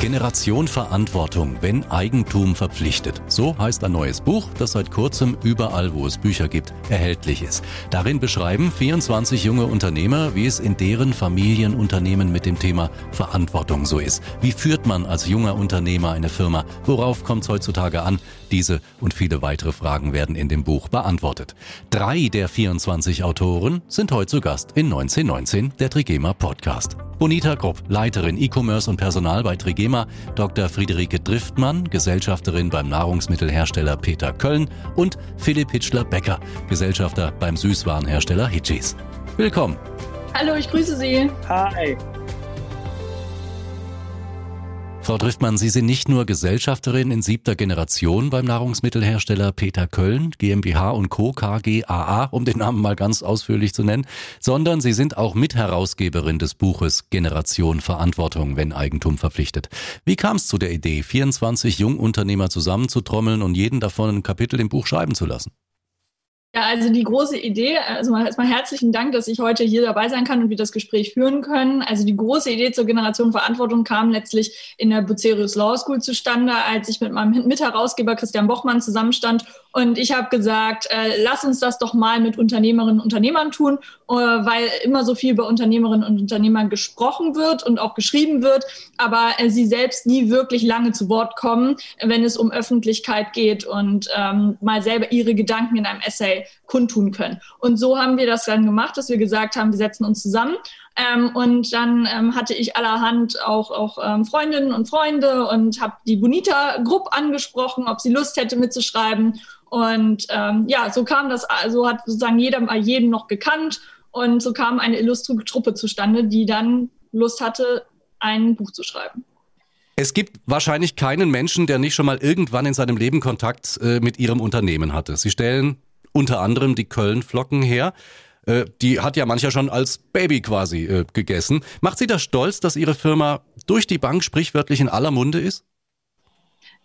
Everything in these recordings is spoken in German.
Generation Verantwortung, wenn Eigentum verpflichtet. So heißt ein neues Buch, das seit kurzem überall, wo es Bücher gibt, erhältlich ist. Darin beschreiben 24 junge Unternehmer, wie es in deren Familienunternehmen mit dem Thema Verantwortung so ist. Wie führt man als junger Unternehmer eine Firma? Worauf kommt es heutzutage an? Diese und viele weitere Fragen werden in dem Buch beantwortet. Drei der 24 Autoren sind heute zu Gast in 1919, der Trigema Podcast. Bonita Grupp, Leiterin E-Commerce und Personal bei Trigema, Dr. Friederike Driftmann, Gesellschafterin beim Nahrungsmittelhersteller Peter Köln und Philipp Hitschler-Becker, Gesellschafter beim Süßwarenhersteller Hitchis. Willkommen. Hallo, ich grüße Sie. Hi. Frau Driftmann, Sie sind nicht nur Gesellschafterin in siebter Generation beim Nahrungsmittelhersteller Peter Köln, GmbH und Co. KGAA, um den Namen mal ganz ausführlich zu nennen, sondern Sie sind auch Mitherausgeberin des Buches Generation Verantwortung, wenn Eigentum verpflichtet. Wie kam es zu der Idee, 24 Jungunternehmer zusammenzutrommeln und jeden davon ein Kapitel im Buch schreiben zu lassen? Ja, also die große Idee, also erstmal herzlichen Dank, dass ich heute hier dabei sein kann und wir das Gespräch führen können. Also die große Idee zur Generation Verantwortung kam letztlich in der Bucerius Law School zustande, als ich mit meinem Mitherausgeber Christian Bochmann zusammenstand und ich habe gesagt, äh, lass uns das doch mal mit Unternehmerinnen und Unternehmern tun, weil immer so viel über Unternehmerinnen und Unternehmer gesprochen wird und auch geschrieben wird, aber äh, sie selbst nie wirklich lange zu Wort kommen, wenn es um Öffentlichkeit geht und ähm, mal selber ihre Gedanken in einem Essay kundtun können. Und so haben wir das dann gemacht, dass wir gesagt haben, wir setzen uns zusammen ähm, und dann ähm, hatte ich allerhand auch, auch ähm, Freundinnen und Freunde und habe die Bonita-Gruppe angesprochen, ob sie Lust hätte mitzuschreiben. Und ähm, ja, so kam das, also hat sozusagen jeder mal jeden noch gekannt und so kam eine illustre Truppe zustande, die dann Lust hatte, ein Buch zu schreiben. Es gibt wahrscheinlich keinen Menschen, der nicht schon mal irgendwann in seinem Leben Kontakt äh, mit Ihrem Unternehmen hatte. Sie stellen unter anderem die Köln-Flocken her. Äh, die hat ja mancher schon als Baby quasi äh, gegessen. Macht Sie das stolz, dass Ihre Firma durch die Bank sprichwörtlich in aller Munde ist?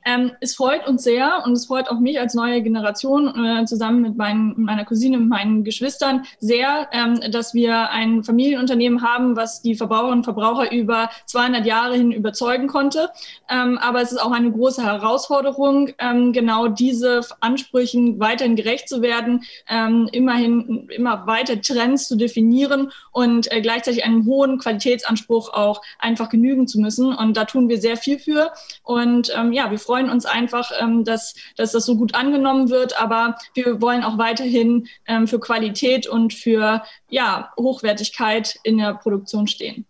Ähm, es freut uns sehr und es freut auch mich als neue Generation äh, zusammen mit meinen, meiner Cousine, mit meinen Geschwistern sehr, ähm, dass wir ein Familienunternehmen haben, was die Verbraucherinnen und Verbraucher über 200 Jahre hin überzeugen konnte. Ähm, aber es ist auch eine große Herausforderung, ähm, genau diese Ansprüchen weiterhin gerecht zu werden, ähm, immerhin immer weiter Trends zu definieren und äh, gleichzeitig einen hohen Qualitätsanspruch auch einfach genügen zu müssen. Und da tun wir sehr viel für. Und ähm, ja, wir freuen uns einfach, ähm, dass, dass das so gut angenommen wird, aber wir wollen auch weiterhin ähm, für Qualität und für ja, Hochwertigkeit in der Produktion stehen.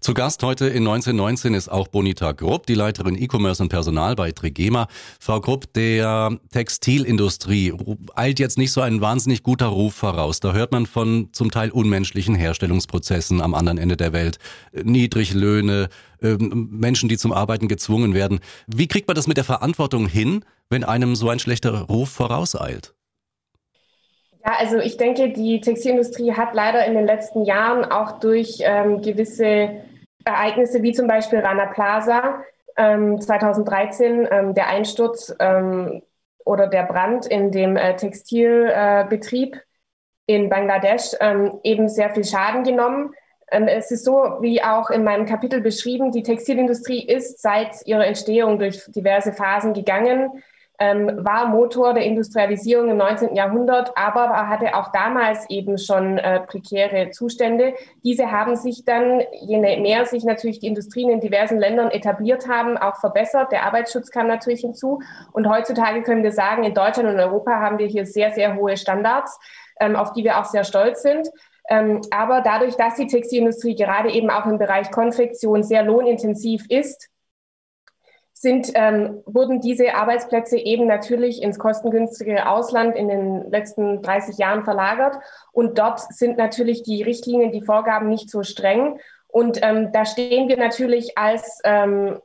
Zu Gast heute in 1919 ist auch Bonita Grupp, die Leiterin E-Commerce und Personal bei Trigema. Frau Grupp, der Textilindustrie eilt jetzt nicht so ein wahnsinnig guter Ruf voraus. Da hört man von zum Teil unmenschlichen Herstellungsprozessen am anderen Ende der Welt, Niedriglöhne, ähm, Menschen, die zum Arbeiten gezwungen werden. Wie kriegt man das mit der Verantwortung hin, wenn einem so ein schlechter Ruf vorauseilt? Ja, also ich denke, die Textilindustrie hat leider in den letzten Jahren auch durch ähm, gewisse Ereignisse wie zum Beispiel Rana Plaza ähm, 2013, ähm, der Einsturz ähm, oder der Brand in dem äh, Textilbetrieb äh, in Bangladesch ähm, eben sehr viel Schaden genommen. Ähm, es ist so, wie auch in meinem Kapitel beschrieben, die Textilindustrie ist seit ihrer Entstehung durch diverse Phasen gegangen ähm, war Motor der Industrialisierung im 19. Jahrhundert, aber hatte auch damals eben schon äh, prekäre Zustände. Diese haben sich dann, je mehr sich natürlich die Industrien in diversen Ländern etabliert haben, auch verbessert. Der Arbeitsschutz kam natürlich hinzu. Und heutzutage können wir sagen, in Deutschland und Europa haben wir hier sehr, sehr hohe Standards, ähm, auf die wir auch sehr stolz sind. Ähm, aber dadurch, dass die Textilindustrie gerade eben auch im Bereich Konfektion sehr lohnintensiv ist, sind, ähm, wurden diese Arbeitsplätze eben natürlich ins kostengünstige Ausland in den letzten 30 Jahren verlagert. Und dort sind natürlich die Richtlinien, die Vorgaben nicht so streng. Und ähm, da stehen wir natürlich als ähm,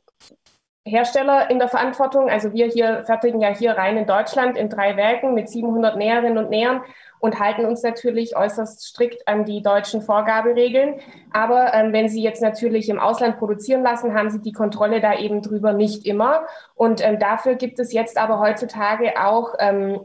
Hersteller in der Verantwortung. Also wir hier fertigen ja hier rein in Deutschland in drei Werken mit 700 Näherinnen und Nähern und halten uns natürlich äußerst strikt an die deutschen Vorgaberegeln. Aber ähm, wenn Sie jetzt natürlich im Ausland produzieren lassen, haben Sie die Kontrolle da eben drüber nicht immer. Und ähm, dafür gibt es jetzt aber heutzutage auch ähm,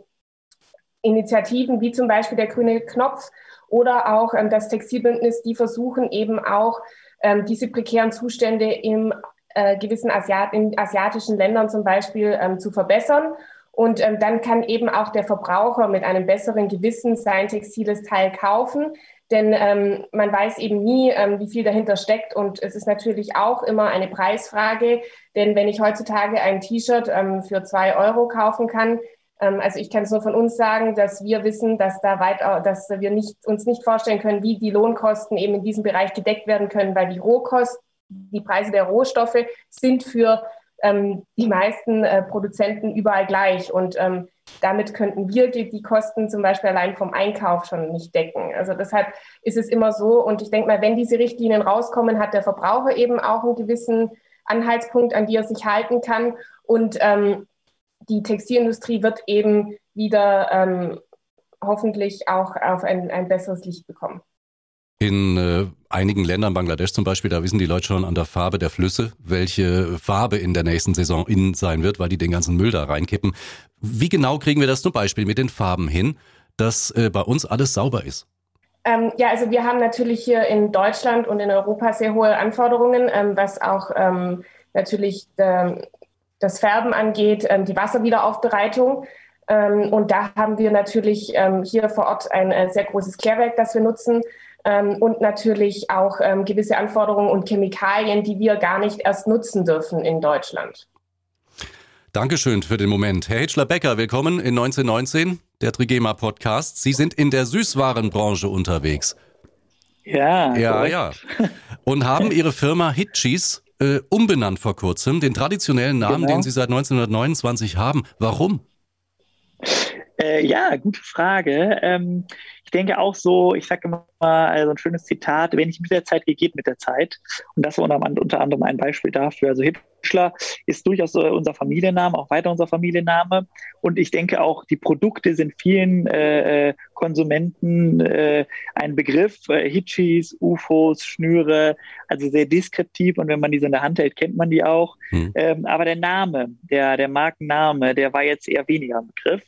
Initiativen wie zum Beispiel der Grüne Knopf oder auch ähm, das Textilbündnis, die versuchen eben auch ähm, diese prekären Zustände im äh, gewissen Asiat in asiatischen Ländern zum Beispiel ähm, zu verbessern. Und ähm, dann kann eben auch der Verbraucher mit einem besseren Gewissen sein textiles Teil kaufen. Denn ähm, man weiß eben nie, ähm, wie viel dahinter steckt. Und es ist natürlich auch immer eine Preisfrage. Denn wenn ich heutzutage ein T-Shirt ähm, für zwei Euro kaufen kann, ähm, also ich kann es nur von uns sagen, dass wir wissen, dass da weit, dass wir nicht, uns nicht vorstellen können, wie die Lohnkosten eben in diesem Bereich gedeckt werden können, weil die Rohkosten, die Preise der Rohstoffe sind für ähm, die meisten äh, Produzenten überall gleich. Und ähm, damit könnten wir die, die, Kosten zum Beispiel allein vom Einkauf schon nicht decken. Also deshalb ist es immer so. Und ich denke mal, wenn diese Richtlinien rauskommen, hat der Verbraucher eben auch einen gewissen Anhaltspunkt, an die er sich halten kann. Und ähm, die Textilindustrie wird eben wieder ähm, hoffentlich auch auf ein, ein besseres Licht bekommen. In äh, einigen Ländern, Bangladesch zum Beispiel, da wissen die Leute schon an der Farbe der Flüsse, welche Farbe in der nächsten Saison in sein wird, weil die den ganzen Müll da reinkippen. Wie genau kriegen wir das zum Beispiel mit den Farben hin, dass äh, bei uns alles sauber ist? Ähm, ja, also wir haben natürlich hier in Deutschland und in Europa sehr hohe Anforderungen, ähm, was auch ähm, natürlich ähm, das Färben angeht, ähm, die Wasserwiederaufbereitung. Ähm, und da haben wir natürlich hier vor Ort ein äh, sehr großes Klärwerk, das wir nutzen. Ähm, und natürlich auch ähm, gewisse Anforderungen und Chemikalien, die wir gar nicht erst nutzen dürfen in Deutschland. Dankeschön für den Moment. Herr Hitschler-Becker, willkommen in 1919, der Trigema Podcast. Sie sind in der Süßwarenbranche unterwegs. Ja, ja, ja. Und haben Ihre Firma Hitchis äh, umbenannt vor kurzem, den traditionellen Namen, genau. den Sie seit 1929 haben. Warum? Äh, ja, gute Frage. Ähm, ich denke auch so, ich sage immer also ein schönes Zitat, wenn ich mit der Zeit gehe, geht mit der Zeit. Und das ist unter, anderem ein Beispiel dafür. Also Hitchler ist durchaus unser Familienname, auch weiter unser Familienname. Und ich denke auch, die Produkte sind vielen äh, äh Konsumenten äh, ein Begriff. Äh, Hitchis, UFOs, Schnüre, also sehr deskriptiv. Und wenn man diese in der Hand hält, kennt man die auch. Hm. Ähm, aber der Name, der, der Markenname, der war jetzt eher weniger ein Begriff.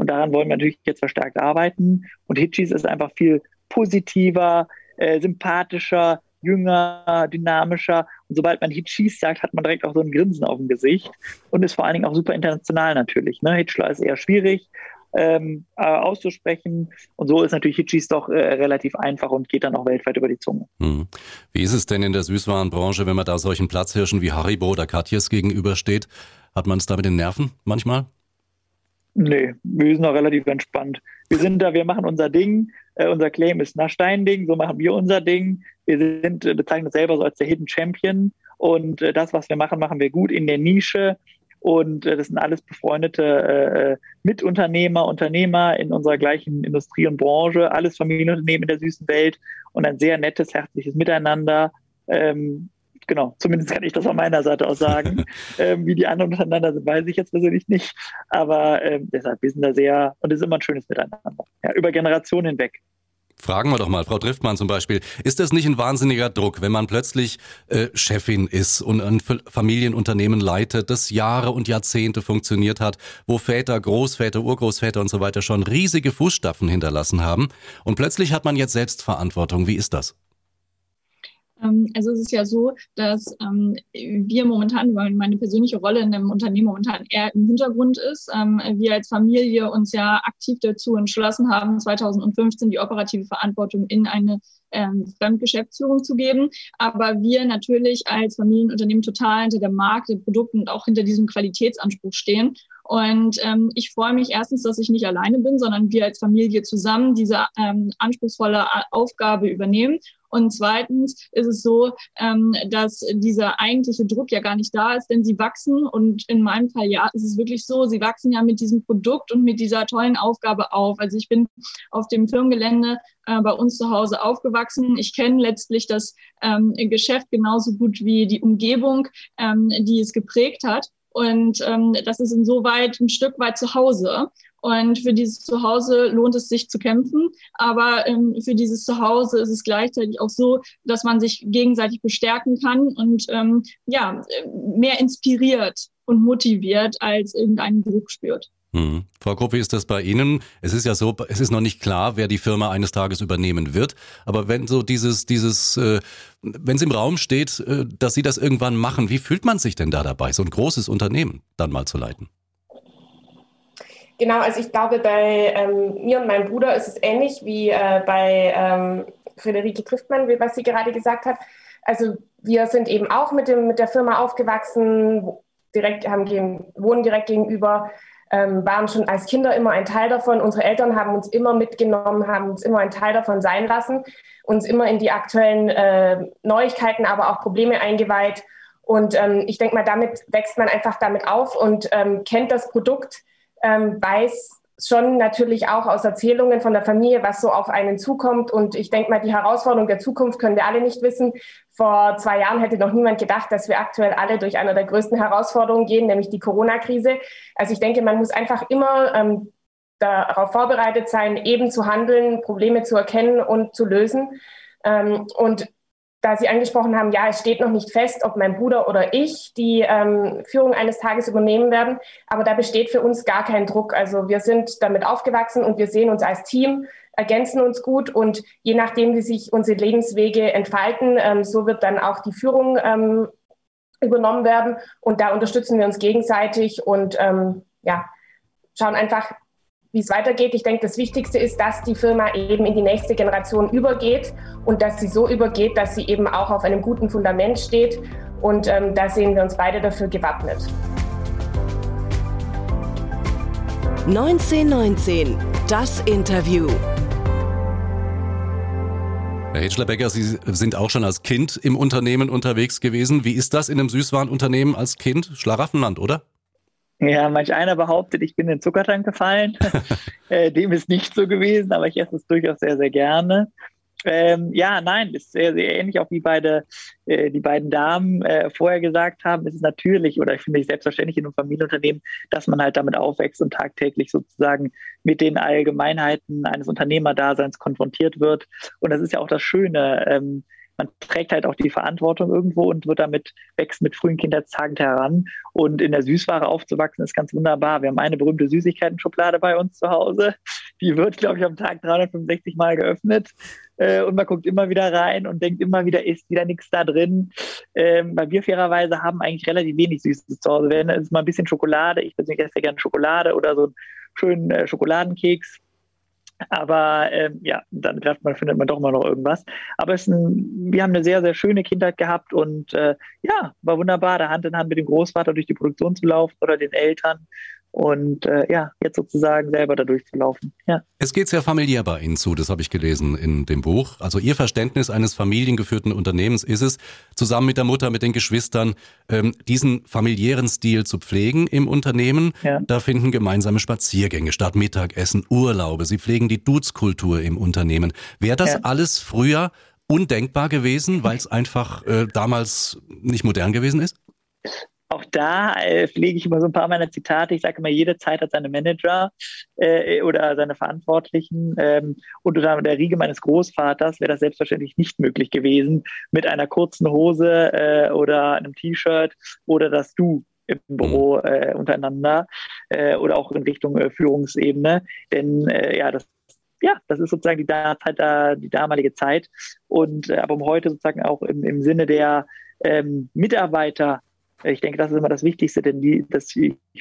Und daran wollen wir natürlich jetzt verstärkt arbeiten. Und Hitchis ist einfach viel positiver, äh, sympathischer, jünger, dynamischer. Und sobald man Hitchis sagt, hat man direkt auch so ein Grinsen auf dem Gesicht und ist vor allen Dingen auch super international natürlich. Ne? Hitchler ist eher schwierig ähm, äh, auszusprechen und so ist natürlich Hitchis doch äh, relativ einfach und geht dann auch weltweit über die Zunge. Hm. Wie ist es denn in der Süßwarenbranche, wenn man da solchen Platzhirschen wie Haribo oder Katjes gegenübersteht? Hat man es da mit den Nerven manchmal? Nee, wir sind auch relativ entspannt. Wir sind da, wir machen unser Ding. Äh, unser Claim ist nach Stein-Ding, so machen wir unser Ding. Wir sind, äh, bezeichnen uns selber so als der Hidden Champion. Und äh, das, was wir machen, machen wir gut in der Nische. Und äh, das sind alles befreundete äh, Mitunternehmer, Unternehmer in unserer gleichen Industrie und Branche, alles Familienunternehmen in der süßen Welt und ein sehr nettes, herzliches Miteinander. Ähm, genau, zumindest kann ich das von meiner Seite aus sagen. ähm, wie die anderen untereinander sind, weiß ich jetzt persönlich nicht. Aber ähm, deshalb, wir sind da sehr, und es ist immer ein schönes Miteinander. Ja, über Generationen hinweg. Fragen wir doch mal, Frau Driftmann zum Beispiel, ist das nicht ein wahnsinniger Druck, wenn man plötzlich äh, Chefin ist und ein Familienunternehmen leitet, das Jahre und Jahrzehnte funktioniert hat, wo Väter, Großväter, Urgroßväter und so weiter schon riesige Fußstapfen hinterlassen haben und plötzlich hat man jetzt Selbstverantwortung. Wie ist das? Ähm, also es ist ja so, dass ähm, wir momentan, weil meine persönliche Rolle in dem Unternehmen momentan eher im Hintergrund ist, ähm, wir als Familie uns ja aktiv dazu entschlossen haben, 2015 die operative Verantwortung in eine ähm, Fremdgeschäftsführung zu geben. Aber wir natürlich als Familienunternehmen total hinter der Marke, den Produkten und auch hinter diesem Qualitätsanspruch stehen. Und ähm, ich freue mich erstens, dass ich nicht alleine bin, sondern wir als Familie zusammen diese ähm, anspruchsvolle Aufgabe übernehmen. Und zweitens ist es so, ähm, dass dieser eigentliche Druck ja gar nicht da ist, denn sie wachsen. Und in meinem Fall, ja, ist es wirklich so, sie wachsen ja mit diesem Produkt und mit dieser tollen Aufgabe auf. Also ich bin auf dem Firmengelände äh, bei uns zu Hause aufgewachsen. Ich kenne letztlich das ähm, Geschäft genauso gut wie die Umgebung, ähm, die es geprägt hat. Und ähm, das ist insoweit ein Stück weit zu Hause. Und für dieses Zuhause lohnt es sich zu kämpfen. Aber ähm, für dieses Zuhause ist es gleichzeitig auch so, dass man sich gegenseitig bestärken kann und ähm, ja, mehr inspiriert und motiviert als irgendeinen Druck spürt. Hm. Frau Krupp, wie ist das bei Ihnen? Es ist ja so, es ist noch nicht klar, wer die Firma eines Tages übernehmen wird. Aber wenn so dieses, dieses, äh, wenn es im Raum steht, äh, dass Sie das irgendwann machen, wie fühlt man sich denn da dabei, so ein großes Unternehmen dann mal zu leiten? Genau, also ich glaube, bei ähm, mir und meinem Bruder ist es ähnlich wie äh, bei ähm, Friederike Triftmann, was sie gerade gesagt hat. Also wir sind eben auch mit, dem, mit der Firma aufgewachsen, direkt, haben, wohnen direkt gegenüber ähm, waren schon als Kinder immer ein Teil davon. Unsere Eltern haben uns immer mitgenommen, haben uns immer ein Teil davon sein lassen, uns immer in die aktuellen äh, Neuigkeiten, aber auch Probleme eingeweiht. Und ähm, ich denke mal, damit wächst man einfach damit auf und ähm, kennt das Produkt, ähm, weiß, schon natürlich auch aus Erzählungen von der Familie, was so auf einen zukommt. Und ich denke mal, die Herausforderung der Zukunft können wir alle nicht wissen. Vor zwei Jahren hätte noch niemand gedacht, dass wir aktuell alle durch eine der größten Herausforderungen gehen, nämlich die Corona-Krise. Also ich denke, man muss einfach immer ähm, darauf vorbereitet sein, eben zu handeln, Probleme zu erkennen und zu lösen. Ähm, und da Sie angesprochen haben, ja, es steht noch nicht fest, ob mein Bruder oder ich die ähm, Führung eines Tages übernehmen werden, aber da besteht für uns gar kein Druck. Also wir sind damit aufgewachsen und wir sehen uns als Team, ergänzen uns gut. Und je nachdem, wie sich unsere Lebenswege entfalten, ähm, so wird dann auch die Führung ähm, übernommen werden. Und da unterstützen wir uns gegenseitig und ähm, ja, schauen einfach, wie es weitergeht. Ich denke, das Wichtigste ist, dass die Firma eben in die nächste Generation übergeht und dass sie so übergeht, dass sie eben auch auf einem guten Fundament steht. Und ähm, da sehen wir uns beide dafür gewappnet. 1919, das Interview. Herr Hitschler-Becker, Sie sind auch schon als Kind im Unternehmen unterwegs gewesen. Wie ist das in einem Süßwarenunternehmen als Kind? Schlaraffenland, oder? Ja, manch einer behauptet, ich bin in den Zuckertank gefallen. äh, dem ist nicht so gewesen, aber ich esse es durchaus sehr, sehr gerne. Ähm, ja, nein, ist sehr, sehr ähnlich, auch wie beide, äh, die beiden Damen äh, vorher gesagt haben. Es ist natürlich oder ich finde es selbstverständlich in einem Familienunternehmen, dass man halt damit aufwächst und tagtäglich sozusagen mit den Allgemeinheiten eines Unternehmerdaseins konfrontiert wird. Und das ist ja auch das Schöne. Ähm, man trägt halt auch die Verantwortung irgendwo und wird damit, wächst mit frühen Kindertagen heran. Und in der Süßware aufzuwachsen ist ganz wunderbar. Wir haben eine berühmte Süßigkeiten-Schublade bei uns zu Hause. Die wird, glaube ich, am Tag 365 Mal geöffnet. Äh, und man guckt immer wieder rein und denkt immer wieder, ist wieder nichts da drin. Ähm, weil wir fairerweise haben eigentlich relativ wenig Süßes zu Hause. Wenn es mal ein bisschen Schokolade, ich persönlich esse gerne Schokolade oder so einen schönen äh, Schokoladenkeks aber ähm, ja, dann trifft man, findet man doch immer noch irgendwas. Aber ein, wir haben eine sehr, sehr schöne Kindheit gehabt und äh, ja, war wunderbar, da Hand in Hand mit dem Großvater durch die Produktion zu laufen oder den Eltern und äh, ja, jetzt sozusagen selber da durchzulaufen. Ja. Es geht sehr familiär bei Ihnen zu, das habe ich gelesen in dem Buch. Also Ihr Verständnis eines familiengeführten Unternehmens ist es, zusammen mit der Mutter, mit den Geschwistern, ähm, diesen familiären Stil zu pflegen im Unternehmen. Ja. Da finden gemeinsame Spaziergänge statt, Mittagessen, Urlaube. Sie pflegen die Dutzkultur im Unternehmen. Wäre das ja. alles früher undenkbar gewesen, weil es einfach äh, damals nicht modern gewesen ist? Auch da äh, pflege ich immer so ein paar meiner Zitate. Ich sage immer, jede Zeit hat seine Manager äh, oder seine Verantwortlichen. Ähm, und unter der Riege meines Großvaters wäre das selbstverständlich nicht möglich gewesen, mit einer kurzen Hose äh, oder einem T-Shirt oder das Du im Büro mhm. äh, untereinander äh, oder auch in Richtung äh, Führungsebene. Denn äh, ja, das ja, das ist sozusagen die, Zeit, die damalige Zeit. Und äh, aber um heute sozusagen auch im, im Sinne der ähm, Mitarbeiter ich denke, das ist immer das Wichtigste, denn die, das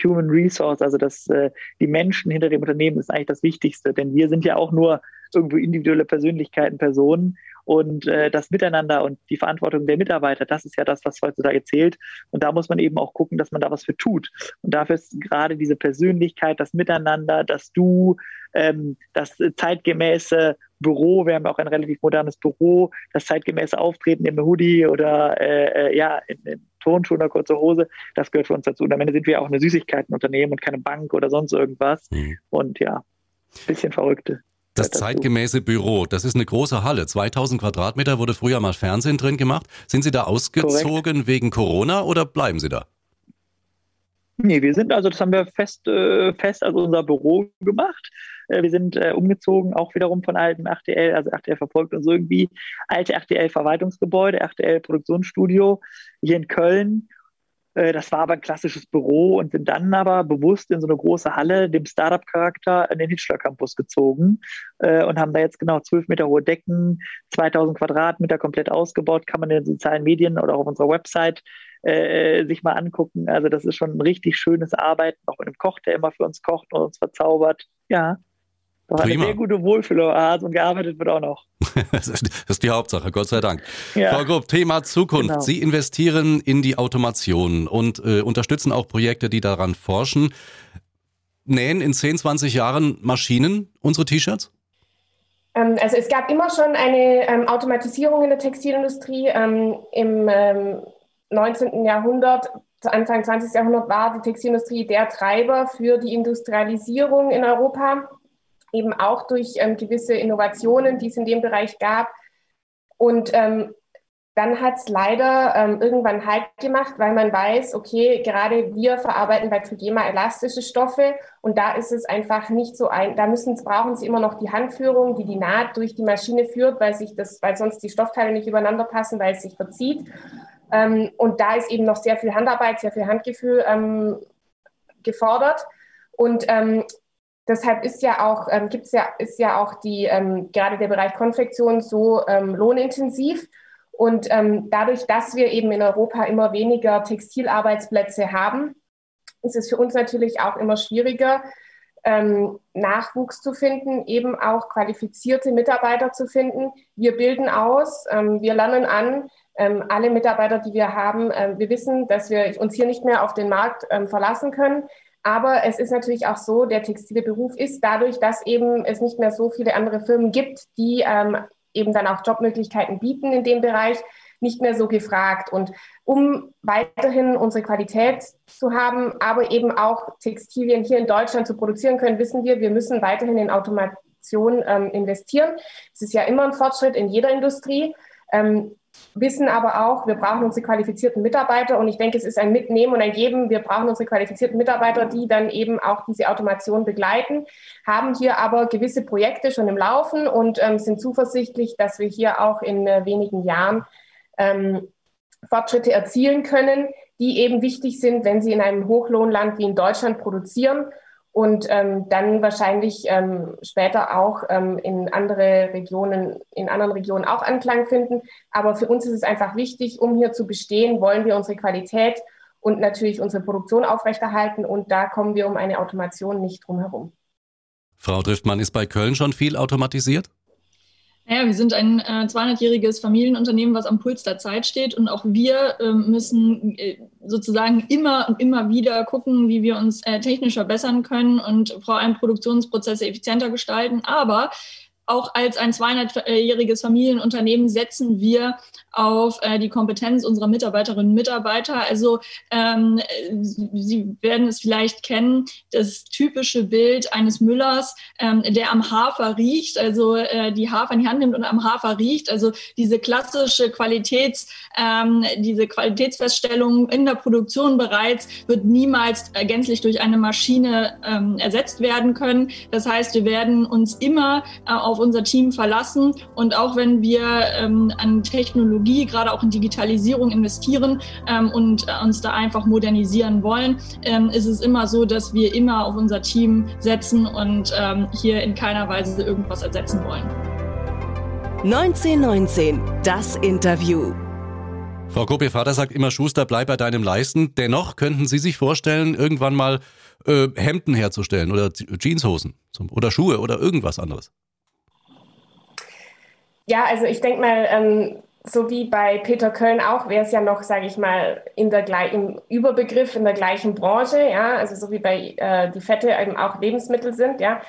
Human Resource, also das, äh, die Menschen hinter dem Unternehmen ist eigentlich das Wichtigste, denn wir sind ja auch nur irgendwo individuelle Persönlichkeiten, Personen und äh, das Miteinander und die Verantwortung der Mitarbeiter, das ist ja das, was heutzutage zählt. Und da muss man eben auch gucken, dass man da was für tut. Und dafür ist gerade diese Persönlichkeit, das Miteinander, das Du, ähm, das zeitgemäße Büro, wir haben auch ein relativ modernes Büro, das zeitgemäße Auftreten im Hoodie oder äh, äh, ja, in, in Turnschuhen oder kurze Hose, das gehört für uns dazu. Und am Ende sind wir auch eine Süßigkeitenunternehmen und keine Bank oder sonst irgendwas. Mhm. Und ja, bisschen verrückte. Das zeitgemäße Büro, das ist eine große Halle. 2000 Quadratmeter wurde früher mal Fernsehen drin gemacht. Sind Sie da ausgezogen Korrekt. wegen Corona oder bleiben Sie da? Nee, wir sind also, das haben wir fest, äh, fest als unser Büro gemacht. Äh, wir sind äh, umgezogen, auch wiederum von altem RTL, also RTL verfolgt uns irgendwie. Alte RTL-Verwaltungsgebäude, RTL-Produktionsstudio hier in Köln Äh, das war aber ein klassisches Büro und sind dann aber bewusst in so eine große Halle, dem Startup-Charakter, in den Hitchler Campus gezogen und haben da jetzt genau zwölf Meter hohe Decken, 2000 Quadratmeter komplett ausgebaut, kann man in den sozialen Medien oder auf unserer Website äh, sich mal angucken. Also das ist schon ein richtig schönes Arbeiten, auch mit einem Koch, der immer für uns kocht und uns verzaubert. Ja, doch eine sehr gute Wohlfühloase und gearbeitet wird auch noch. das ist die Hauptsache, Gott sei Dank. Ja. Frau Grupp, Thema Zukunft. Genau. Sie investieren in die Automation und äh, unterstützen auch Projekte, die daran forschen. Nähen in 10, 20 Jahren Maschinen unsere T-Shirts? Ähm, also es gab immer schon eine ähm, Automatisierung in der Textilindustrie. Ähm, Im 19. Ähm, Jahrhundert, Anfang 20. Jahrhundert war die Textilindustrie der Treiber für die Industrialisierung in Europa eben auch durch ähm, gewisse Innovationen, die es in dem Bereich gab. Und ähm, dann hat es leider ähm, irgendwann Halt gemacht, weil man weiß, okay, gerade wir verarbeiten bei Trigema elastische Stoffe und da ist es einfach nicht so ein, da müssen, brauchen sie immer noch die Handführung, die die Naht durch die Maschine führt, weil sich das, weil sonst die Stoffteile nicht übereinander passen, weil es sich verzieht. Ähm, und da ist eben noch sehr viel Handarbeit, sehr viel Handgefühl ähm, gefordert. Und ähm, Deshalb ist ja auch, ähm, gibt's ja, ist ja auch die, ähm, gerade der Bereich Konfektion so ähm, lohnintensiv. Und ähm, dadurch, dass wir eben in Europa immer weniger Textilarbeitsplätze haben, ist es für uns natürlich auch immer schwieriger, ähm, Nachwuchs zu finden, eben auch qualifizierte Mitarbeiter zu finden. Wir bilden aus, ähm, wir lernen an, ähm, alle Mitarbeiter, die wir haben, ähm, wir wissen, dass wir uns hier nicht mehr auf den Markt ähm, verlassen können. Aber es ist natürlich auch so, der textile Beruf ist dadurch, dass eben es nicht mehr so viele andere Firmen gibt, die ähm, eben dann auch Jobmöglichkeiten bieten in dem Bereich, nicht mehr so gefragt. Und um weiterhin unsere Qualität zu haben, aber eben auch Textilien hier in Deutschland zu produzieren können, wissen wir, wir müssen weiterhin in Automation ähm, investieren. Es ist ja immer ein Fortschritt in jeder Industrie. Ähm, wissen aber auch, wir brauchen unsere qualifizierten Mitarbeiter und ich denke, es ist ein Mitnehmen und ein Geben. Wir brauchen unsere qualifizierten Mitarbeiter, die dann eben auch diese Automation begleiten, haben hier aber gewisse Projekte schon im Laufen und ähm, sind zuversichtlich, dass wir hier auch in äh, wenigen Jahren ähm, Fortschritte erzielen können, die eben wichtig sind, wenn sie in einem Hochlohnland wie in Deutschland produzieren und ähm, dann wahrscheinlich ähm, später auch ähm, in andere Regionen, in anderen Regionen auch Anklang finden. Aber für uns ist es einfach wichtig, um hier zu bestehen, wollen wir unsere Qualität und natürlich unsere Produktion aufrechterhalten und da kommen wir um eine Automation nicht drum herum. Frau Driftmann, ist bei Köln schon viel automatisiert? Naja, wir sind ein äh, 200-jähriges Familienunternehmen, was am Puls der Zeit steht. Und auch wir äh, müssen äh, sozusagen immer und immer wieder gucken, wie wir uns äh, technisch verbessern können und vor allem Produktionsprozesse effizienter gestalten. Aber auch als ein 200-jähriges Familienunternehmen setzen wir auf äh, die Kompetenz unserer Mitarbeiterinnen und Mitarbeiter. Also ähm, Sie werden es vielleicht kennen, das typische Bild eines Müllers, ähm, der am Hafer riecht, also äh, die Hafer in die Hand nimmt und am Hafer riecht. Also diese klassische Qualitäts, ähm, diese Qualitätsfeststellung in der Produktion bereits wird niemals gänzlich durch eine Maschine ähm, ersetzt werden können. Das heißt, wir werden uns immer äh, auf auf unser Team verlassen. Und auch wenn wir ähm, an Technologie, gerade auch in Digitalisierung investieren ähm, und äh, uns da einfach modernisieren wollen, ähm, ist es immer so, dass wir immer auf unser Team setzen und ähm, hier in keiner Weise irgendwas ersetzen wollen. 1919, das Interview. Frau Kopp, Ihr Vater sagt immer, Schuster, bleib bei deinem Leisten. Dennoch könnten Sie sich vorstellen, irgendwann mal äh, Hemden herzustellen oder Jeanshosen oder Schuhe oder irgendwas anderes. Ja, also ich denke mal, ähm, so wie bei Peter Köln auch, wäre es ja noch, sage ich mal, in der im Überbegriff in der gleichen Branche, ja, also so wie bei äh, die Fette eben auch Lebensmittel sind, ja.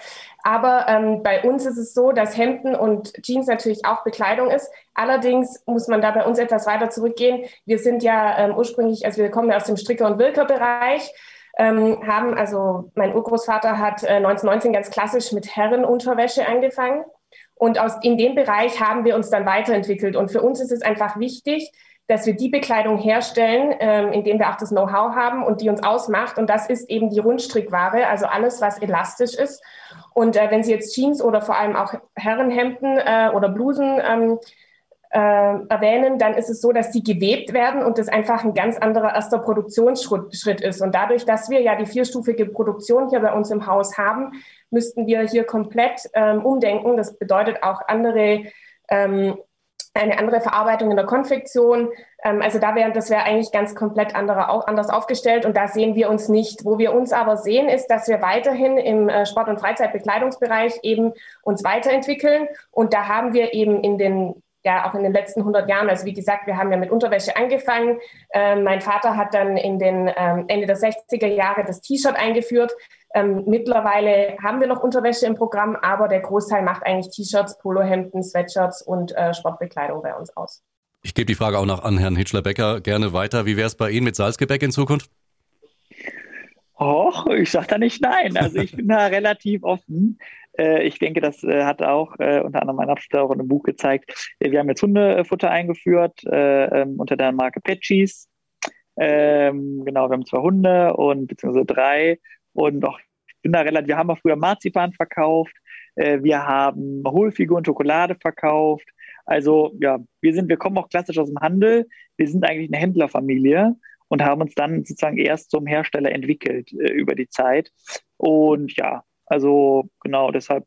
Aber ähm, bei uns ist es so, dass Hemden und Jeans natürlich auch Bekleidung ist. Allerdings muss man da bei uns etwas weiter zurückgehen. Wir sind ja ähm, ursprünglich, also wir kommen ja aus dem Stricker- und Wilker-Bereich. Ähm, haben also mein Urgroßvater hat äh, 1919 ganz klassisch mit Herrenunterwäsche angefangen und aus, in dem Bereich haben wir uns dann weiterentwickelt. Und für uns ist es einfach wichtig, dass wir die Bekleidung herstellen, ähm, indem wir auch das Know-how haben und die uns ausmacht. Und das ist eben die Rundstrickware, also alles, was elastisch ist. Und äh, wenn Sie jetzt Jeans oder vor allem auch Herrenhemden äh, oder Blusen ähm, äh, erwähnen, dann ist es so, dass die gewebt werden und das einfach ein ganz anderer erster Produktionsschritt ist. Und dadurch, dass wir ja die vierstufige Produktion hier bei uns im Haus haben, müssten wir hier komplett ähm, umdenken. Das bedeutet auch andere ähm, eine andere Verarbeitung in der Konfektion. Ähm, also da wäre, das wäre eigentlich ganz komplett andere, auch anders aufgestellt und da sehen wir uns nicht. Wo wir uns aber sehen, ist, dass wir weiterhin im äh, Sport- und Freizeitbekleidungsbereich eben uns weiterentwickeln und da haben wir eben in den ja auch in den letzten 100 Jahren, also wie gesagt, wir haben ja mit Unterwäsche angefangen. Ähm, mein Vater hat dann in den ähm, Ende der 60er Jahre das T-Shirt eingeführt. Ähm, mittlerweile haben wir noch Unterwäsche im Programm, aber der Großteil macht eigentlich T-Shirts, Polohemden, Sweatshirts und äh, Sportbekleidung bei uns aus. Ich gebe die Frage auch noch an Herrn Hitschler-Becker gerne weiter. Wie wäre es bei Ihnen mit Salzgebäck in Zukunft? Och, ich sage da nicht nein. Also ich bin da relativ offen. Äh, ich denke, das äh, hat auch äh, unter anderem mein Abschluss auch in einem Buch gezeigt. Wir haben jetzt Hundefutter eingeführt ähm, unter der Marke Petchies. Ähm, genau, wir haben zwei Hunde und beziehungsweise drei. Und auch, ich bin da relativ, wir haben auch früher Marzipan verkauft. wir haben Hohlfiguren Schokolade verkauft. Also ja, wir sind, wir kommen auch klassisch aus dem Handel. Wir sind eigentlich eine Händlerfamilie und haben uns dann sozusagen erst zum Hersteller entwickelt äh, über die Zeit. Und ja, also genau deshalb,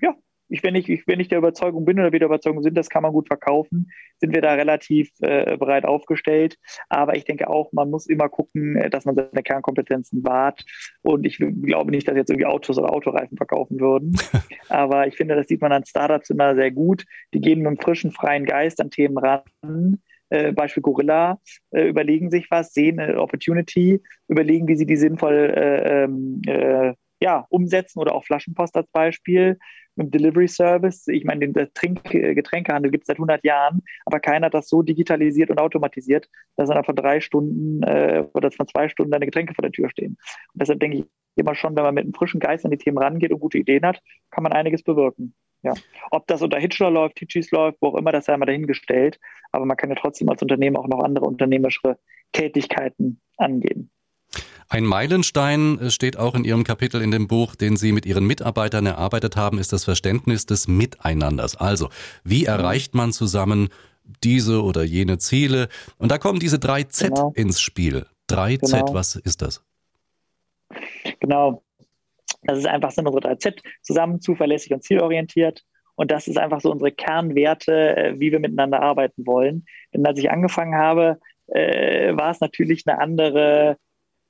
ja, ich, wenn, ich, ich, wenn ich der Überzeugung bin oder wir der Überzeugung sind, das kann man gut verkaufen, sind wir da relativ äh, bereit aufgestellt. Aber ich denke auch, man muss immer gucken, äh, dass man seine Kernkompetenzen wahrt. Und ich glaube nicht, dass jetzt irgendwie Autos oder Autoreifen verkaufen würden. Aber ich finde, das sieht man an Startups immer sehr gut. Die gehen mit einem frischen, freien Geist an Themen ran äh, Beispiel Gorilla, äh, überlegen sich was, sehen eine Opportunity, überlegen, wie sie die sinnvoll äh, ähm, äh, ja, umsetzen oder auch Flaschenpost als Beispiel mit Delivery Service. Ich meine, den Trink Getränkehandel gibt es seit 100 Jahren, aber keiner hat das so digitalisiert und automatisiert, dass dann von drei Stunden äh, oder von zwei Stunden deine Getränke vor der Tür stehen. Und deshalb denke ich immer schon, wenn man mit einem frischen Geist an die Themen rangeht und gute Ideen hat, kann man einiges bewirken. Ja. Ob das unter Hitchler läuft, Hitchis läuft, wo auch immer, das sei mal dahingestellt. Aber man kann ja trotzdem als Unternehmen auch noch andere unternehmerische Tätigkeiten angehen. Ein Meilenstein äh, steht auch in Ihrem Kapitel in dem Buch, den Sie mit Ihren Mitarbeitern erarbeitet haben, ist das Verständnis des Miteinanders. Also, wie erreicht man zusammen diese oder jene Ziele? Und da kommen diese drei Z genau. ins Spiel. Drei genau. Z, was ist das? Genau. Das ist einfach sind unsere drei Z, zusammen, zuverlässig und zielorientiert. Und das ist einfach so unsere Kernwerte, äh, wie wir miteinander arbeiten wollen. Denn als ich angefangen habe, äh, war es natürlich eine andere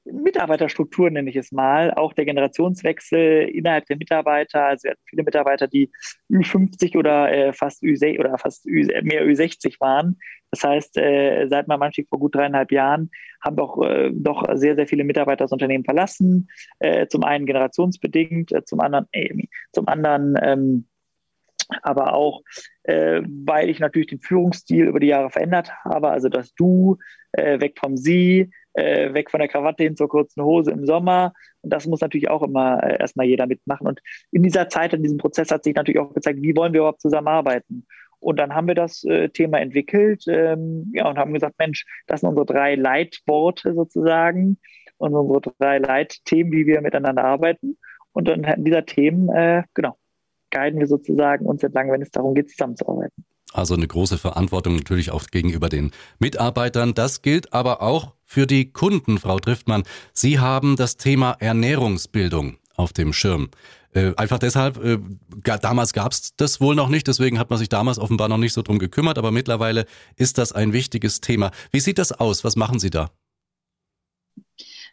Mitarbeiterstruktur, nenne ich es mal, auch der Generationswechsel innerhalb der Mitarbeiter. Also wir hatten viele Mitarbeiter, die Ü50 oder äh, fast Ü oder fast Ü, mehr Ü60 waren. Das heißt, äh, seit meinem Anstieg vor gut dreieinhalb Jahren haben doch, äh, doch sehr, sehr viele Mitarbeiter das Unternehmen verlassen. Äh, zum einen generationsbedingt, äh, zum anderen, äh, zum anderen ähm, aber auch, äh, weil ich natürlich den Führungsstil über die Jahre verändert habe, also das Du, äh, weg vom Sie, äh, weg von der Krawatte hin zur kurzen Hose im Sommer. Und das muss natürlich auch immer äh, erstmal jeder mitmachen. Und in dieser Zeit, in diesem Prozess hat sich natürlich auch gezeigt, wie wollen wir überhaupt zusammenarbeiten. Und dann haben wir das äh, Thema entwickelt ähm, ja, und haben gesagt, Mensch, das sind unsere drei Leitworte sozusagen und unsere drei Leitthemen, wie wir miteinander arbeiten. Und dann dieser Themen, äh, genau, guiden wir sozusagen uns entlang, wenn es darum geht, zusammenzuarbeiten. Also eine große Verantwortung natürlich auch gegenüber den Mitarbeitern. Das gilt aber auch für die Kunden, Frau Driftmann. Sie haben das Thema Ernährungsbildung auf dem Schirm. Äh, einfach deshalb, äh, damals gab es das wohl noch nicht, deswegen hat man sich damals offenbar noch nicht so drum gekümmert, aber mittlerweile ist das ein wichtiges Thema. Wie sieht das aus? Was machen Sie da?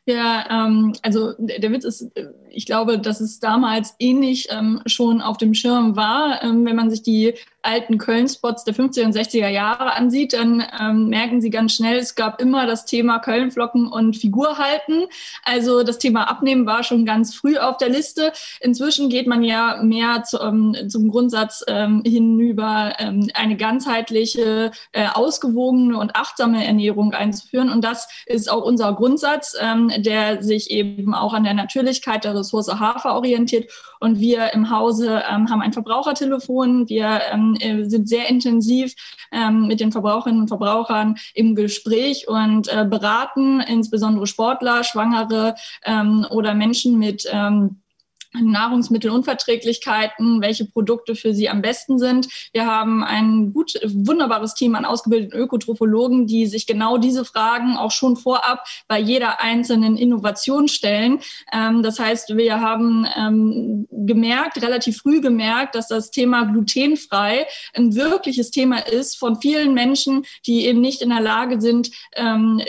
Ja, ähm, also der Witz ist, ich glaube, dass es damals ähnlich ähm, schon auf dem Schirm war. Ähm, wenn man sich die alten Köln-Spots der 50er und 60er Jahre ansieht, dann ähm, merken Sie ganz schnell, es gab immer das Thema Kölnflocken und Figurhalten. Also das Thema Abnehmen war schon ganz früh auf der Liste. Inzwischen geht man ja mehr zu, ähm, zum Grundsatz ähm, hinüber, ähm, eine ganzheitliche, äh, ausgewogene und achtsame Ernährung einzuführen. Und das ist auch unser Grundsatz, ähm, der sich eben auch an der Natürlichkeit der Ressource Hafer orientiert. Und wir im Hause ähm, haben ein Verbrauchertelefon. Wir äh, sind sehr intensiv ähm, mit den Verbraucherinnen und Verbrauchern im Gespräch und äh, beraten insbesondere Sportler, Schwangere ähm, oder Menschen mit ähm, Nahrungsmittelunverträglichkeiten, welche Produkte für sie am besten sind. Wir haben ein gut, wunderbares Team an ausgebildeten Ökotrophologen, die sich genau diese Fragen auch schon vorab bei jeder einzelnen Innovation stellen. Ähm, das heißt, wir haben ähm, gemerkt, relativ früh gemerkt, dass das Thema glutenfrei ein wirkliches Thema ist von vielen Menschen, die eben nicht in der Lage sind, ähm,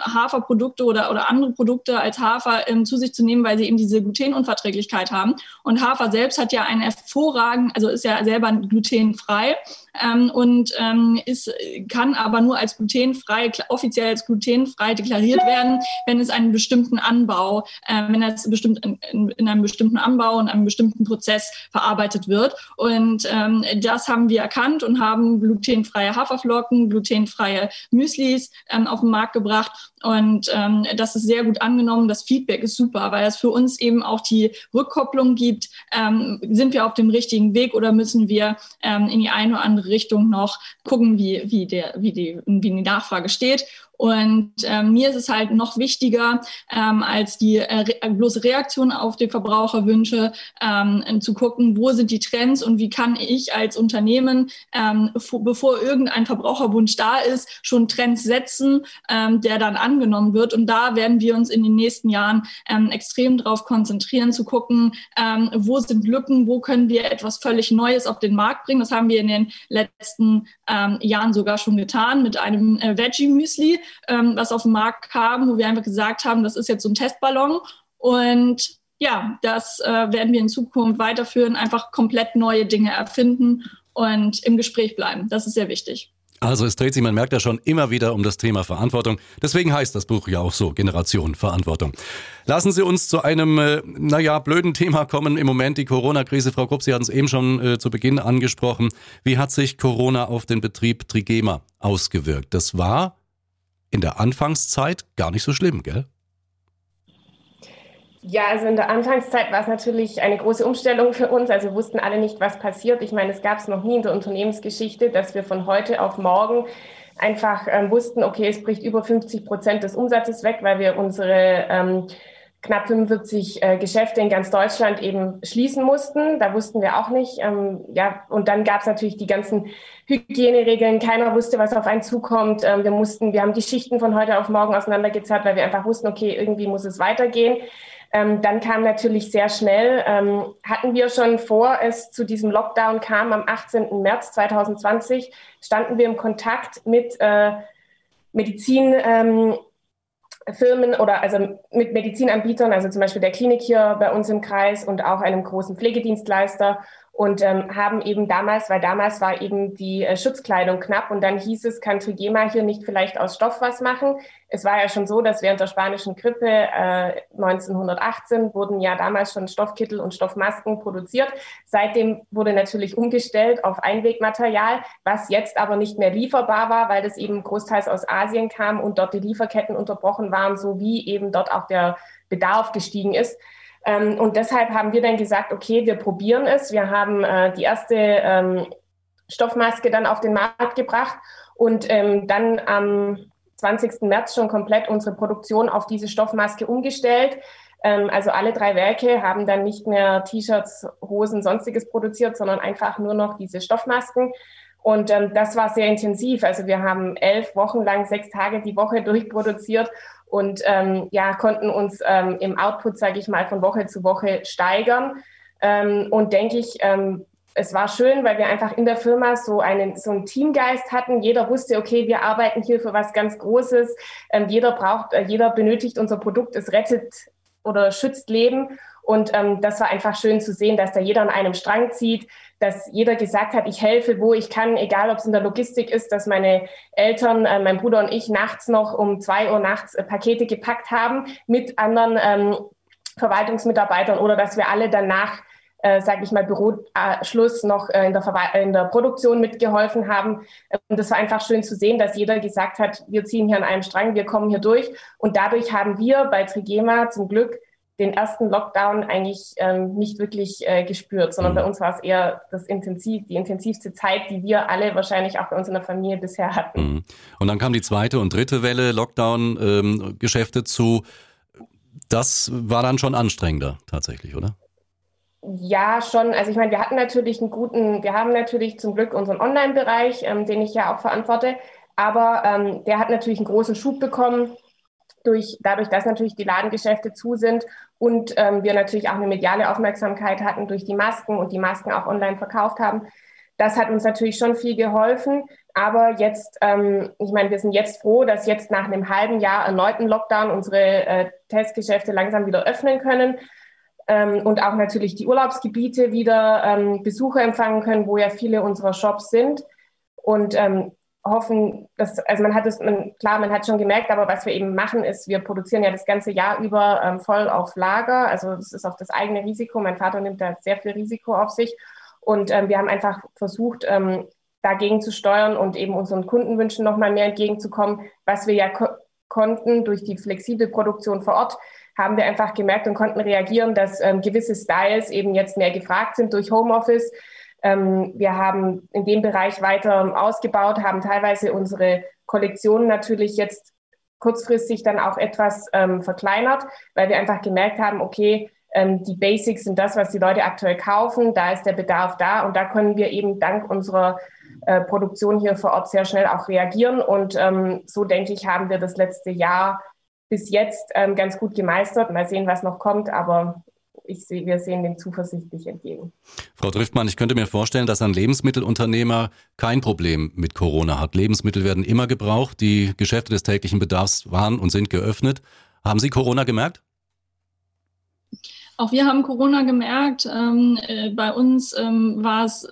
Haferprodukte oder, oder andere Produkte als Hafer zu sich zu nehmen, weil sie eben diese Glutenunverträglichkeit Möglichkeit haben. Und Hafer selbst hat ja einen hervorragenden, also ist ja selber glutenfrei ähm, und ähm, ist, kann aber nur als glutenfrei, offiziell als glutenfrei deklariert werden, wenn es einen bestimmten Anbau, äh, wenn es bestimmt in, in, in, einem bestimmten Anbau und einem bestimmten Prozess verarbeitet wird. Und ähm, das haben wir erkannt und haben glutenfreie Haferflocken, glutenfreie Müslis ähm, auf den Markt gebracht. Und ähm, das ist sehr gut angenommen. Das Feedback ist super, weil es für uns eben auch die Rückkopplung gibt. Ähm, sind wir auf dem richtigen Weg oder müssen wir ähm, in die eine oder andere andere Richtung noch gucken, wie, wie, der, wie, die, wie die Nachfrage steht. Und ähm, mir ist es halt noch wichtiger, ähm, als die äh, bloße Reaktion auf die Verbraucherwünsche, ähm, zu gucken, wo sind die Trends und wie kann ich als Unternehmen, ähm, bevor irgendein Verbraucherwunsch da ist, schon Trends setzen, ähm, der dann angenommen wird. Und da werden wir uns in den nächsten Jahren ähm, extrem darauf konzentrieren, zu gucken, ähm, wo sind Lücken, wo können wir etwas völlig Neues auf den Markt bringen. Das haben wir in den letzten ähm, Jahren sogar schon getan mit einem äh, Veggie-Müsli, ähm, was auf den Markt kam, wo wir einfach gesagt haben, das ist jetzt so ein Testballon und ja, das äh, werden wir in Zukunft weiterführen, einfach komplett neue Dinge erfinden und im Gespräch bleiben. Das ist sehr wichtig. Also es dreht sich, man merkt ja schon immer wieder um das Thema Verantwortung. Deswegen heißt das Buch ja auch so, Generation Verantwortung. Lassen Sie uns zu einem, äh, naja, blöden Thema kommen. Im Moment die Corona-Krise. Frau Krupp, Sie hatten es eben schon äh, zu Beginn angesprochen. Wie hat sich Corona auf den Betrieb Trigema ausgewirkt? Das war in der Anfangszeit gar nicht so schlimm, gell? Ja, also in der Anfangszeit war es natürlich eine große Umstellung für uns. Also wir wussten alle nicht, was passiert. Ich meine, es gab es noch nie in der Unternehmensgeschichte, dass wir von heute auf morgen einfach ähm, wussten, okay, es bricht über 50 Prozent des Umsatzes weg, weil wir unsere ähm, knapp 45 äh, Geschäfte in ganz Deutschland eben schließen mussten. Da wussten wir auch nicht. Ähm, ja, und dann gab es natürlich die ganzen Hygieneregeln. Keiner wusste, was auf einen zukommt. Ähm, wir mussten, wir haben die Schichten von heute auf morgen auseinandergezahlt, weil wir einfach wussten, okay, irgendwie muss es weitergehen. Ähm, dann kam natürlich sehr schnell, ähm, hatten wir schon vor es zu diesem Lockdown kam, am 18. März 2020, standen wir im Kontakt mit äh, Medizin. Ähm, Firmen oder also mit Medizinanbietern, also zum Beispiel der Klinik hier bei uns im Kreis und auch einem großen Pflegedienstleister und ähm, haben eben damals, weil damals war eben die äh, Schutzkleidung knapp und dann hieß es, kann Trigema hier nicht vielleicht aus Stoff was machen? Es war ja schon so, dass während der spanischen Grippe äh, 1918 wurden ja damals schon Stoffkittel und Stoffmasken produziert. Seitdem wurde natürlich umgestellt auf Einwegmaterial, was jetzt aber nicht mehr lieferbar war, weil das eben großteils aus Asien kam und dort die Lieferketten unterbrochen waren, sowie eben dort auch der Bedarf gestiegen ist. Ähm, und deshalb haben wir dann gesagt, okay, wir probieren es. Wir haben äh, die erste ähm, Stoffmaske dann auf den Markt gebracht und ähm, dann am 20. März schon komplett unsere Produktion auf diese Stoffmaske umgestellt. Ähm, also alle drei Werke haben dann nicht mehr T-Shirts, Hosen, sonstiges produziert, sondern einfach nur noch diese Stoffmasken. Und ähm, das war sehr intensiv. Also wir haben elf Wochen lang, sechs Tage die Woche durchproduziert und ähm, ja, konnten uns ähm, im Output, sage ich mal, von Woche zu Woche steigern. Ähm, und denke ich, ähm, es war schön, weil wir einfach in der Firma so einen, so einen Teamgeist hatten. Jeder wusste, okay, wir arbeiten hier für was ganz Großes. Ähm, jeder braucht, äh, jeder benötigt unser Produkt. Es rettet oder schützt Leben. Und ähm, das war einfach schön zu sehen, dass da jeder an einem Strang zieht, dass jeder gesagt hat, ich helfe, wo ich kann, egal ob es in der Logistik ist, dass meine Eltern, äh, mein Bruder und ich nachts noch um zwei Uhr nachts äh, Pakete gepackt haben mit anderen ähm, Verwaltungsmitarbeitern oder dass wir alle danach äh, sage ich mal, Büroschluss noch äh, in, der in der Produktion mitgeholfen haben. Und das war einfach schön zu sehen, dass jeder gesagt hat, wir ziehen hier an einem Strang, wir kommen hier durch. Und dadurch haben wir bei Trigema zum Glück den ersten Lockdown eigentlich ähm, nicht wirklich äh, gespürt, sondern mhm. bei uns war es eher das intensiv, die intensivste Zeit, die wir alle wahrscheinlich auch bei uns in der Familie bisher hatten. Mhm. Und dann kam die zweite und dritte Welle Lockdown-Geschäfte ähm, zu. Das war dann schon anstrengender tatsächlich, oder? Ja, schon. Also ich meine, wir hatten natürlich einen guten, wir haben natürlich zum Glück unseren Online-Bereich, ähm, den ich ja auch verantworte, aber ähm, der hat natürlich einen großen Schub bekommen durch, dadurch, dass natürlich die Ladengeschäfte zu sind und ähm, wir natürlich auch eine mediale Aufmerksamkeit hatten durch die Masken und die Masken auch online verkauft haben. Das hat uns natürlich schon viel geholfen. Aber jetzt, ähm, ich meine, wir sind jetzt froh, dass jetzt nach einem halben Jahr erneuten Lockdown unsere äh, Testgeschäfte langsam wieder öffnen können ähm, und auch natürlich die Urlaubsgebiete wieder ähm, Besucher empfangen können, wo ja viele unserer Shops sind. Und ähm, hoffen, dass, also man hat es, man, klar, man hat schon gemerkt, aber was wir eben machen, ist, wir produzieren ja das ganze Jahr über ähm, voll auf Lager. Also das ist auch das eigene Risiko. Mein Vater nimmt da sehr viel Risiko auf sich. Und ähm, wir haben einfach versucht, ähm, dagegen zu steuern und eben unseren Kundenwünschen nochmal mehr entgegenzukommen, was wir ja ko konnten durch die flexible Produktion vor Ort haben wir einfach gemerkt und konnten reagieren, dass ähm, gewisse Styles eben jetzt mehr gefragt sind durch Homeoffice. Ähm, wir haben in dem Bereich weiter ausgebaut, haben teilweise unsere Kollektionen natürlich jetzt kurzfristig dann auch etwas ähm, verkleinert, weil wir einfach gemerkt haben, okay, ähm, die Basics sind das, was die Leute aktuell kaufen, da ist der Bedarf da und da können wir eben dank unserer äh, Produktion hier vor Ort sehr schnell auch reagieren und ähm, so denke ich, haben wir das letzte Jahr bis jetzt ähm, ganz gut gemeistert. Mal sehen, was noch kommt, aber ich sehe, wir sehen dem zuversichtlich entgegen. Frau Driftmann, ich könnte mir vorstellen, dass ein Lebensmittelunternehmer kein Problem mit Corona hat. Lebensmittel werden immer gebraucht, die Geschäfte des täglichen Bedarfs waren und sind geöffnet. Haben Sie Corona gemerkt? Auch wir haben Corona gemerkt. Ähm, äh, bei uns ähm,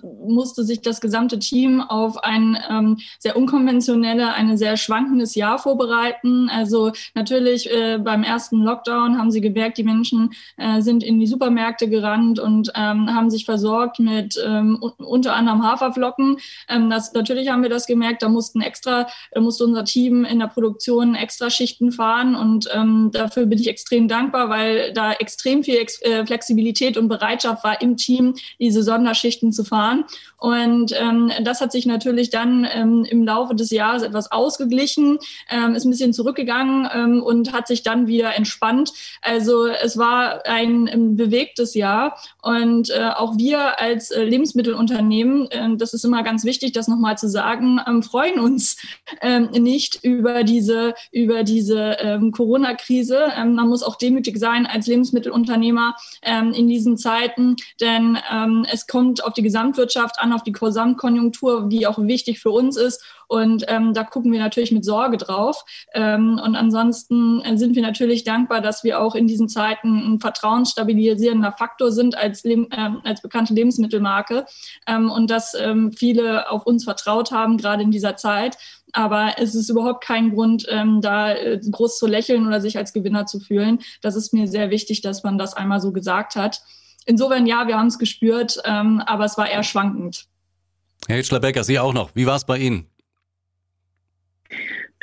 musste sich das gesamte Team auf ein ähm, sehr unkonventionelle, ein sehr schwankendes Jahr vorbereiten. Also natürlich äh, beim ersten Lockdown haben sie gemerkt, die Menschen äh, sind in die Supermärkte gerannt und ähm, haben sich versorgt mit ähm, unter anderem Haferflocken. Ähm, das, natürlich haben wir das gemerkt. Da mussten extra, da musste unser Team in der Produktion extra Schichten fahren und dafür bin ich extrem dankbar, weil da extrem viel äh, Flexibilität und Bereitschaft war im Team, diese Sonderschichten zu fahren. Und ähm, das hat sich natürlich dann ähm, im Laufe des Jahres etwas ausgeglichen, ähm, ist ein bisschen zurückgegangen ähm, und hat sich dann wieder entspannt. Also es war ein, ein bewegtes Jahr und äh, auch wir als äh, Lebensmittelunternehmen, äh, das ist immer ganz wichtig, das nochmal zu sagen, ähm, freuen uns ähm, nicht über diese, über diese ähm, Corona-Krise. Ähm, man muss auch demütig sein als Lebensmittelunternehmer ähm, in diesen Zeiten, denn ähm, es kommt auf die Gesamtwirtschaft an, auf die Gesamtkonjunktur, die auch wichtig für uns ist. Und ähm, da gucken wir natürlich mit Sorge drauf. Ähm, und ansonsten sind wir natürlich dankbar, dass wir auch in diesen Zeiten ein vertrauensstabilisierender Faktor sind als, äh, als bekannte Lebensmittelmarke ähm, und dass ähm, viele auf uns vertraut haben, gerade in dieser Zeit. Aber es ist überhaupt kein Grund, ähm, da äh, groß zu lächeln oder sich als Gewinner zu fühlen. Das ist mir sehr wichtig, dass man das einmal so gesagt hat. Insofern ja, wir haben es gespürt, ähm, aber es war eher schwankend. Herr Hitschler-Becker, Sie auch noch. Wie war es bei Ihnen?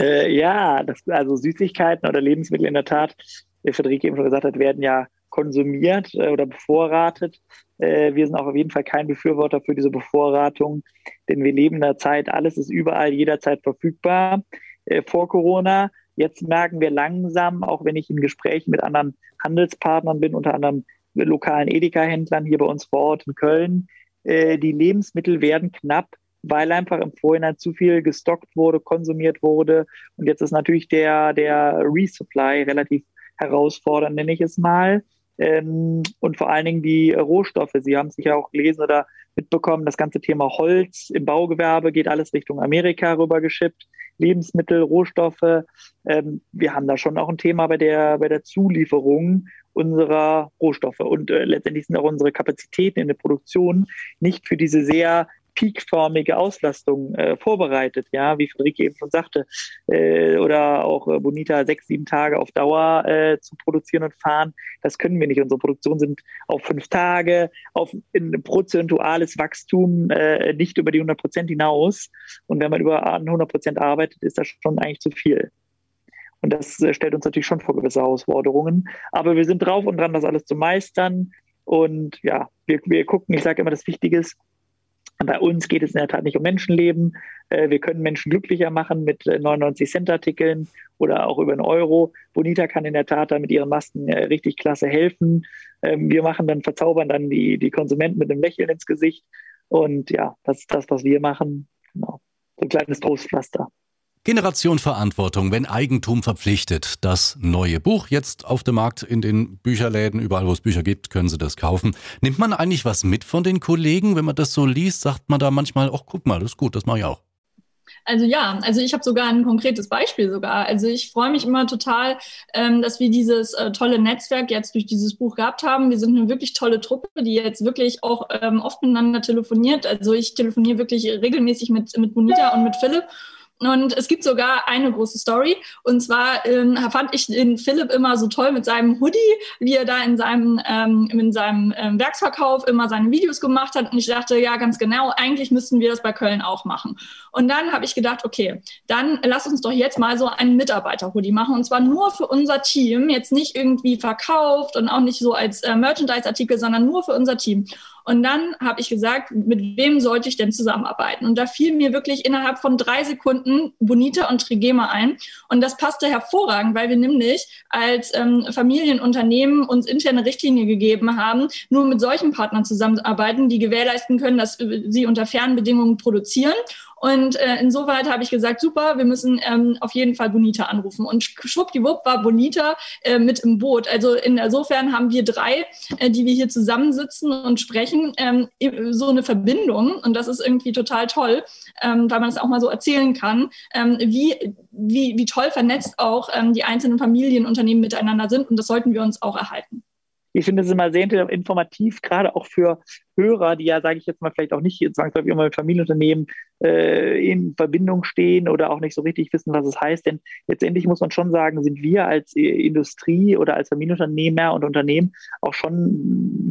Äh, ja, das, also Süßigkeiten oder Lebensmittel in der Tat, wie Friederike eben schon gesagt hat, werden ja konsumiert äh, oder bevorratet. Äh, wir sind auch auf jeden Fall kein Befürworter für diese Bevorratung, denn wir leben in der Zeit, alles ist überall jederzeit verfügbar. Äh, vor Corona Jetzt merken wir langsam, auch wenn ich in Gesprächen mit anderen Handelspartnern bin, unter anderem lokalen Edeka-Händlern hier bei uns vor Ort in Köln, äh, die Lebensmittel werden knapp, weil einfach im Vorhinein zu viel gestockt wurde, konsumiert wurde. Und jetzt ist natürlich der, der Resupply relativ herausfordernd, nenne ich es mal. Ähm, und vor allen Dingen die Rohstoffe. Sie haben sicher auch gelesen oder mitbekommen, das ganze Thema Holz im Baugewerbe geht alles Richtung Amerika rübergeschippt. Lebensmittel, Rohstoffe. Ähm, wir haben da schon auch ein Thema bei der, bei der Zulieferung unserer Rohstoffe. Und äh, letztendlich sind auch unsere Kapazitäten in der Produktion nicht für diese sehr peakförmige Auslastung äh, vorbereitet, ja, wie Friederike eben schon sagte, äh, oder auch äh, Bonita sechs, sieben Tage auf Dauer äh, zu produzieren und fahren, das können wir nicht. Unsere Produktion sind auf fünf Tage, auf ein prozentuales Wachstum äh, nicht über die 100 Prozent hinaus. Und wenn man über 100 Prozent arbeitet, ist das schon eigentlich zu viel. Und das äh, stellt uns natürlich schon vor gewisse Herausforderungen. Aber wir sind drauf und dran, das alles zu meistern. Und ja, wir, wir gucken, ich sage immer, das Wichtige ist, Bei uns geht es in der Tat nicht um Menschenleben. Äh, wir können Menschen glücklicher machen mit 99 Cent Artikeln oder auch über einen Euro. Bonita kann in der Tat da mit ihren Masken richtig klasse helfen. Ähm, wir machen dann, verzaubern dann die, die Konsumenten mit einem Lächeln ins Gesicht. Und ja, das ist das, was wir machen. Genau. So ein kleines Trostpflaster. Generation Verantwortung, wenn Eigentum verpflichtet. Das neue Buch jetzt auf dem Markt in den Bücherläden, überall wo es Bücher gibt, können Sie das kaufen. Nimmt man eigentlich was mit von den Kollegen, wenn man das so liest? Sagt man da manchmal, ach guck mal, das ist gut, das mache ich auch. Also ja, also ich habe sogar ein konkretes Beispiel sogar. Also ich freue mich immer total, ähm, dass wir dieses äh, tolle Netzwerk jetzt durch dieses Buch gehabt haben. Wir sind eine wirklich tolle Truppe, die jetzt wirklich auch ähm, oft miteinander telefoniert. Also ich telefoniere wirklich regelmäßig mit, mit Bonita und mit Philipp. Und es gibt sogar eine große Story. Und zwar ähm, fand ich den Philipp immer so toll mit seinem Hoodie, wie er da in seinem, ähm, in seinem ähm, Werksverkauf immer seine Videos gemacht hat. Und ich dachte, ja, ganz genau, eigentlich müssten wir das bei Köln auch machen. Und dann habe ich gedacht, okay, dann lass uns doch jetzt mal so einen Mitarbeiter-Hoodie machen. Und zwar nur für unser Team, jetzt nicht irgendwie verkauft und auch nicht so als äh, Merchandise-Artikel, sondern nur für unser Team. Und dann habe ich gesagt, mit wem sollte ich denn zusammenarbeiten? Und da fiel mir wirklich innerhalb von drei Sekunden Bonita und Trigema ein. Und das passte hervorragend, weil wir nämlich als ähm, Familienunternehmen uns interne Richtlinie gegeben haben, nur mit solchen Partnern zusammenarbeiten, die gewährleisten können, dass sie unter fairen Bedingungen produzieren und äh, insoweit habe ich gesagt, super, wir müssen ähm, auf jeden Fall Bonita anrufen. Und schwuppdiwupp war Bonita äh, mit im Boot. Also insofern haben wir drei, äh, die wir hier zusammensitzen und sprechen, ähm, so eine Verbindung. Und das ist irgendwie total toll, ähm, weil man es auch mal so erzählen kann, ähm, wie, wie, wie toll vernetzt auch ähm, die einzelnen Familienunternehmen miteinander sind. Und das sollten wir uns auch erhalten. Ich finde es immer sehr informativ, gerade auch für Hörer, die ja, sage ich jetzt mal, vielleicht auch nicht zwangsläufig immer mit Familienunternehmen äh, in Verbindung stehen oder auch nicht so richtig wissen, was es heißt. Denn letztendlich muss man schon sagen, sind wir als äh, Industrie oder als Familienunternehmer und Unternehmen auch schon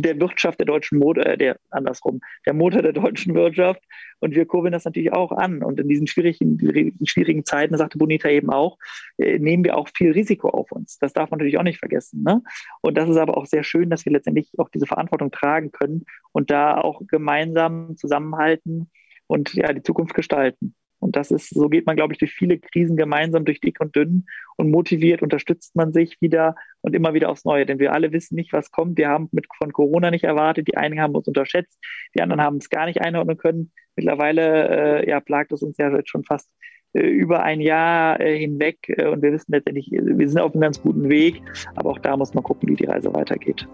der Wirtschaft der deutschen Motor, äh, der andersrum, der Motor der deutschen Wirtschaft. Und wir kurbeln das natürlich auch an. Und in diesen schwierigen, schwierigen Zeiten, sagte Bonita eben auch, äh, nehmen wir auch viel Risiko auf uns. Das darf man natürlich auch nicht vergessen. Ne? Und das ist aber auch sehr schön, dass wir letztendlich auch diese Verantwortung tragen können und da auch gemeinsam zusammenhalten und ja, die Zukunft gestalten. Und das ist, so geht man, glaube ich, durch viele Krisen gemeinsam, durch dick und dünn und motiviert, unterstützt man sich wieder und immer wieder aufs Neue. Denn wir alle wissen nicht, was kommt. Wir haben mit von Corona nicht erwartet. Die einen haben uns unterschätzt, die anderen haben es gar nicht einordnen können. Mittlerweile äh, ja, plagt es uns ja jetzt schon fast äh, über ein Jahr äh, hinweg äh, und wir wissen letztendlich, wir sind auf einem ganz guten Weg, aber auch da muss man gucken, wie die Reise weitergeht.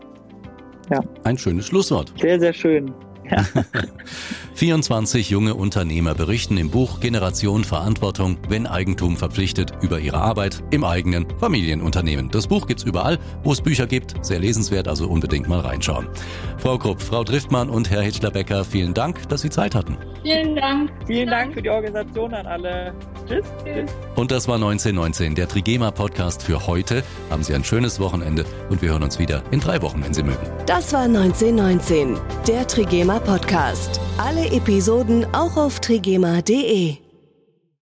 Ja. Ein schönes Schlusswort. Sehr, sehr schön. Ja. 24 junge Unternehmer berichten im Buch Generation Verantwortung, wenn Eigentum verpflichtet, über ihre Arbeit im eigenen Familienunternehmen. Das Buch gibt's überall, wo es Bücher gibt. Sehr lesenswert, also unbedingt mal reinschauen. Frau Krupp, Frau Driftmann und Herr Hitchler-Becker, vielen Dank, dass Sie Zeit hatten. Vielen Dank. Vielen Dank für die Organisation an alle. Tschüss. Tschüss. Und das war 1919, der Trigema Podcast für heute. Haben Sie ein schönes Wochenende und wir hören uns wieder in drei Wochen, wenn Sie mögen. Das war 1919, der Trigema Podcast. Alle Episoden auch auf trigema.de.